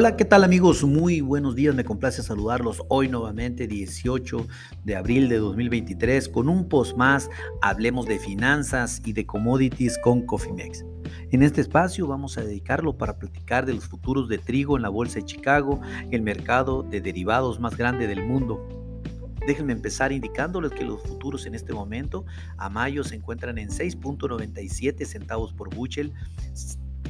Hola, ¿qué tal amigos? Muy buenos días, me complace saludarlos hoy nuevamente 18 de abril de 2023 con un post más, hablemos de finanzas y de commodities con Cofimex. En este espacio vamos a dedicarlo para platicar de los futuros de trigo en la Bolsa de Chicago, el mercado de derivados más grande del mundo. Déjenme empezar indicándoles que los futuros en este momento a mayo se encuentran en 6.97 centavos por bushel,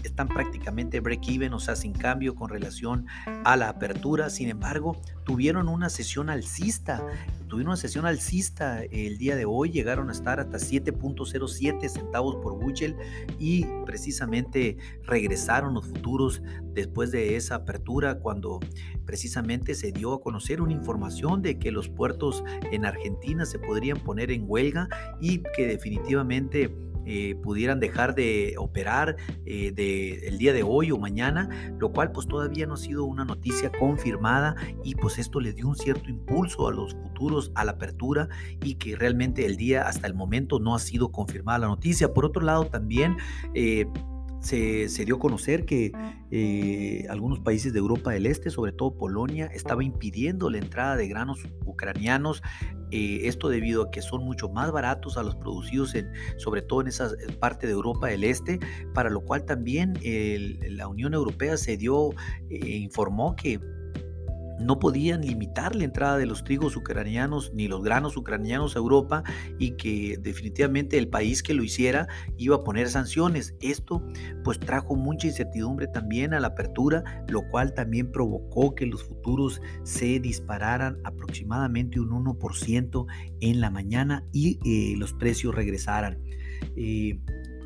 están prácticamente break-even, o sea, sin cambio con relación a la apertura. Sin embargo, tuvieron una sesión alcista. Tuvieron una sesión alcista el día de hoy, llegaron a estar hasta 7.07 centavos por bushel y precisamente regresaron los futuros después de esa apertura cuando precisamente se dio a conocer una información de que los puertos en Argentina se podrían poner en huelga y que definitivamente eh, pudieran dejar de operar eh, de, el día de hoy o mañana, lo cual pues todavía no ha sido una noticia confirmada y pues esto le dio un cierto impulso a los futuros, a la apertura y que realmente el día hasta el momento no ha sido confirmada la noticia. Por otro lado también... Eh, se, dio a conocer que eh, algunos países de Europa del Este, sobre todo Polonia, estaba impidiendo la entrada de granos ucranianos. Eh, esto debido a que son mucho más baratos a los producidos, en, sobre todo en esa parte de Europa del Este, para lo cual también la Unión Europea se dio, eh, informó que no podían limitar la entrada de los trigos ucranianos ni los granos ucranianos a Europa y que definitivamente el país que lo hiciera iba a poner sanciones. Esto pues trajo mucha incertidumbre también a la apertura, lo cual también provocó que los futuros se dispararan aproximadamente un 1% en la mañana y eh, los precios regresaran. Eh,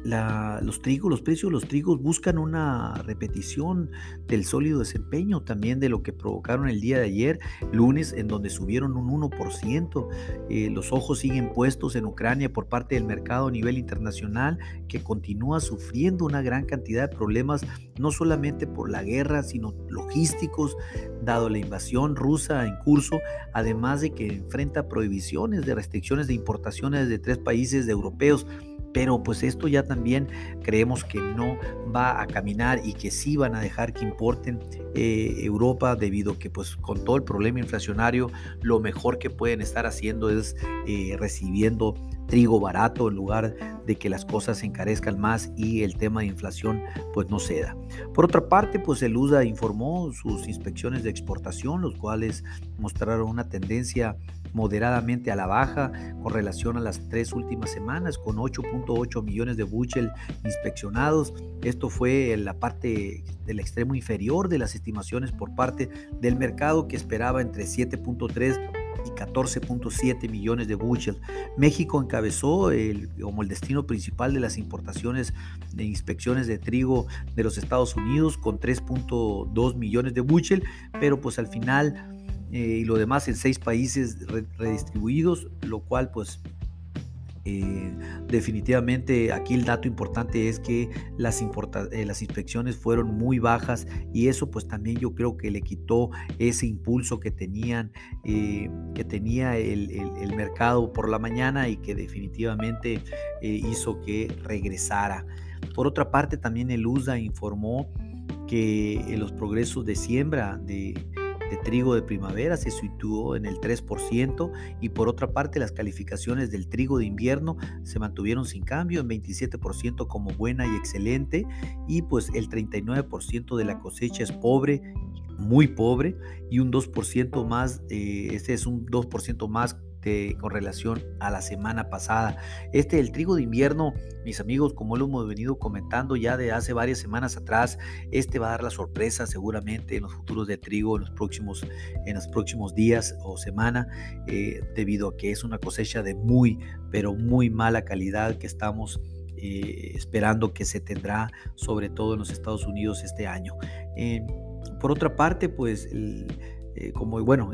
los trigos, los precios de los trigos buscan una repetición del sólido desempeño también de lo que provocaron el día de ayer, lunes, en donde subieron un 1%. Eh, los ojos siguen puestos en Ucrania por parte del mercado a nivel internacional, que continúa sufriendo una gran cantidad de problemas, no solamente por la guerra, sino logísticos, dado la invasión rusa en curso, además de que enfrenta prohibiciones de restricciones de importaciones de tres países europeos pero pues esto ya también creemos que no va a caminar y que sí van a dejar que importen eh, Europa debido a que pues con todo el problema inflacionario lo mejor que pueden estar haciendo es eh, recibiendo trigo barato en lugar de que las cosas se encarezcan más y el tema de inflación pues no ceda. Por otra parte, pues el USDA informó sus inspecciones de exportación, los cuales mostraron una tendencia moderadamente a la baja con relación a las tres últimas semanas, con 8.8 millones de bushel inspeccionados. Esto fue la parte del extremo inferior de las estimaciones por parte del mercado que esperaba entre 7.3 y 14.7 millones de bushel. México encabezó como el destino principal de las importaciones de inspecciones de trigo de los Estados Unidos con 3.2 millones de bushel, pero pues al final eh, y lo demás en seis países redistribuidos, lo cual pues eh, definitivamente aquí el dato importante es que las, eh, las inspecciones fueron muy bajas y eso pues también yo creo que le quitó ese impulso que tenían que tenía el, el, mercado por la mañana y que definitivamente hizo que regresara. Por otra parte también el USA informó que los progresos de siembra de de trigo de primavera se situó en el 3% y por otra parte las calificaciones del trigo de invierno se mantuvieron sin cambio en 27% como buena y excelente y pues el 39% de la cosecha es pobre muy pobre y un 2% más, eh, este es un 2% más con relación a la semana pasada. Este, el trigo de invierno, mis amigos, como lo hemos venido comentando ya de hace varias semanas atrás, este va a dar la sorpresa seguramente en los futuros de trigo en los próximos, en los próximos días o semana, eh, debido a que es una cosecha de muy, pero muy mala calidad que estamos eh, esperando que se tendrá, sobre todo en los Estados Unidos este año. Eh, por otra parte, pues, como bueno,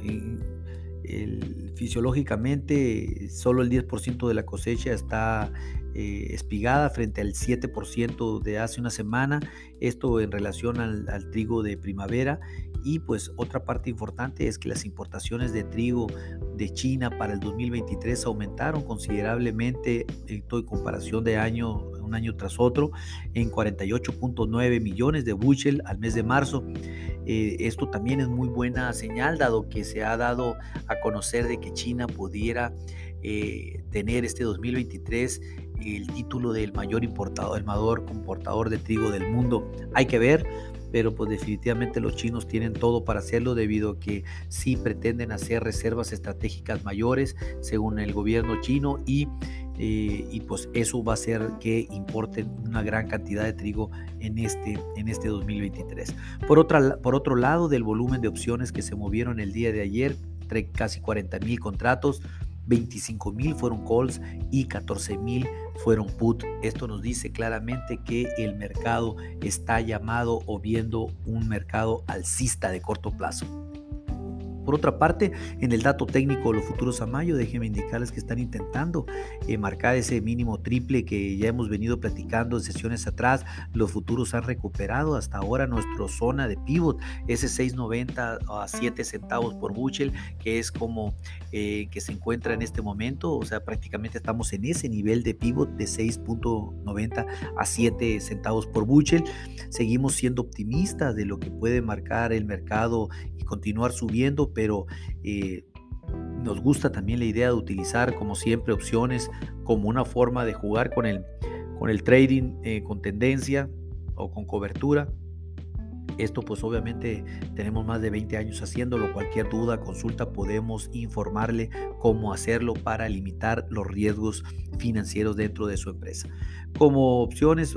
fisiológicamente solo el 10% de la cosecha está eh, espigada frente al 7% de hace una semana, esto en relación al, trigo de primavera. Y pues otra parte importante es que las importaciones de trigo de China para el 2023 aumentaron considerablemente en comparación de año un año tras otro en 48.9 millones de bushel al mes de marzo. Eh, esto también es muy buena señal, dado que se ha dado a conocer de que China pudiera eh, tener este 2023 el título del mayor importador, el mayor importador de trigo del mundo. Hay que ver, pero pues definitivamente los chinos tienen todo para hacerlo debido a que sí pretenden hacer reservas estratégicas mayores según el gobierno chino y, eh, y pues eso va a hacer que importen una gran cantidad de trigo en este, en este 2023. Por, otra, por otro lado, del volumen de opciones que se movieron el día de ayer, casi 40 mil contratos, 25 mil fueron calls y 14 mil fueron put. Esto nos dice claramente que el mercado está llamado o viendo un mercado alcista de corto plazo. Por otra parte, en el dato técnico de los futuros a mayo, déjenme indicarles que están intentando eh, marcar ese mínimo triple que ya hemos venido platicando en sesiones atrás. Los futuros han recuperado hasta ahora nuestra zona de pivot, ese 6.90 a 7 centavos por bushel, que es como eh, que se encuentra en este momento. O sea, prácticamente estamos en ese nivel de pivot de 6.90 a 7 centavos por bushel. Seguimos siendo optimistas de lo que puede marcar el mercado y continuar subiendo, pero eh, nos gusta también la idea de utilizar, como siempre, opciones como una forma de jugar con el, con el trading eh, con tendencia o con cobertura. Esto pues obviamente tenemos más de 20 años haciéndolo. Cualquier duda, consulta, podemos informarle cómo hacerlo para limitar los riesgos financieros dentro de su empresa. Como opciones,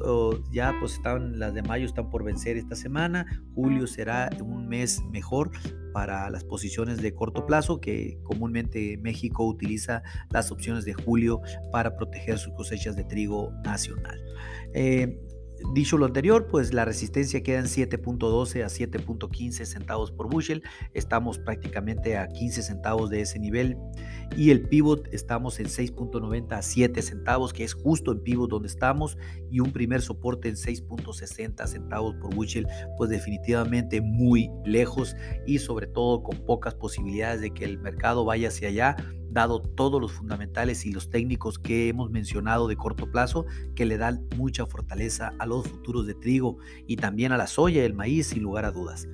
ya pues están las de mayo están por vencer esta semana. Julio será un mes mejor para las posiciones de corto plazo que comúnmente México utiliza las opciones de julio para proteger sus cosechas de trigo nacional. Eh, Dicho lo anterior, pues la resistencia queda en 7.12 a 7.15 centavos por bushel. Estamos prácticamente a 15 centavos de ese nivel. Y el pivot estamos en 6.90 a 7 centavos, que es justo en pivot donde estamos. Y un primer soporte en 6.60 centavos por bushel, pues definitivamente muy lejos y sobre todo con pocas posibilidades de que el mercado vaya hacia allá dado todos los fundamentales y los técnicos que hemos mencionado de corto plazo, que le dan mucha fortaleza a los futuros de trigo y también a la soya y el maíz, sin lugar a dudas.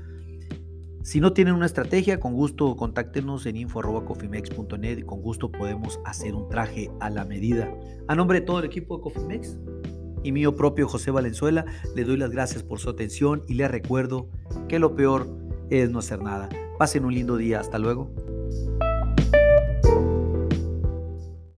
Si no tienen una estrategia, con gusto contáctenos en info.cofimex.net y con gusto podemos hacer un traje a la medida. A nombre de todo el equipo de Cofimex y mío propio José Valenzuela, le doy las gracias por su atención y les recuerdo que lo peor es no hacer nada. Pasen un lindo día. Hasta luego.